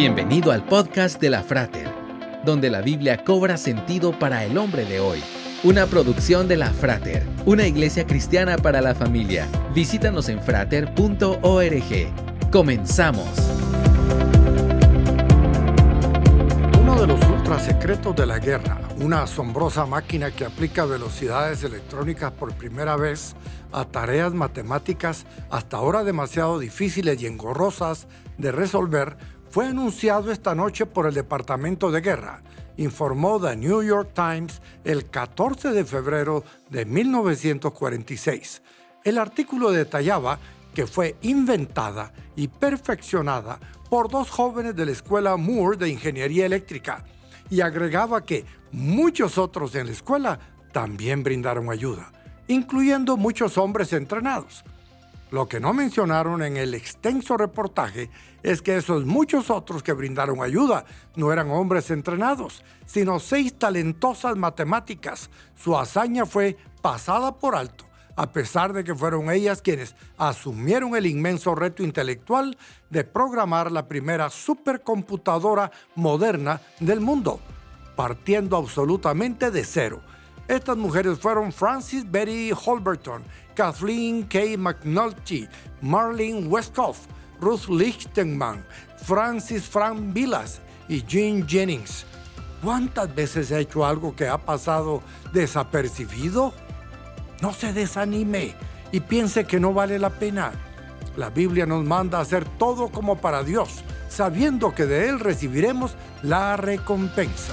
Bienvenido al podcast de la Frater, donde la Biblia cobra sentido para el hombre de hoy. Una producción de la Frater, una iglesia cristiana para la familia. Visítanos en frater.org. Comenzamos. Uno de los ultrasecretos de la guerra, una asombrosa máquina que aplica velocidades electrónicas por primera vez a tareas matemáticas hasta ahora demasiado difíciles y engorrosas de resolver, fue anunciado esta noche por el Departamento de Guerra, informó The New York Times el 14 de febrero de 1946. El artículo detallaba que fue inventada y perfeccionada por dos jóvenes de la Escuela Moore de Ingeniería Eléctrica y agregaba que muchos otros en la escuela también brindaron ayuda, incluyendo muchos hombres entrenados. Lo que no mencionaron en el extenso reportaje es que esos muchos otros que brindaron ayuda no eran hombres entrenados, sino seis talentosas matemáticas. Su hazaña fue pasada por alto, a pesar de que fueron ellas quienes asumieron el inmenso reto intelectual de programar la primera supercomputadora moderna del mundo, partiendo absolutamente de cero. Estas mujeres fueron Francis Betty Holberton, Kathleen K. McNulty, Marlene Westhoff, Ruth Lichtenman, Francis Frank Vilas y Jean Jennings. ¿Cuántas veces ha hecho algo que ha pasado desapercibido? No se desanime y piense que no vale la pena. La Biblia nos manda hacer todo como para Dios, sabiendo que de Él recibiremos la recompensa.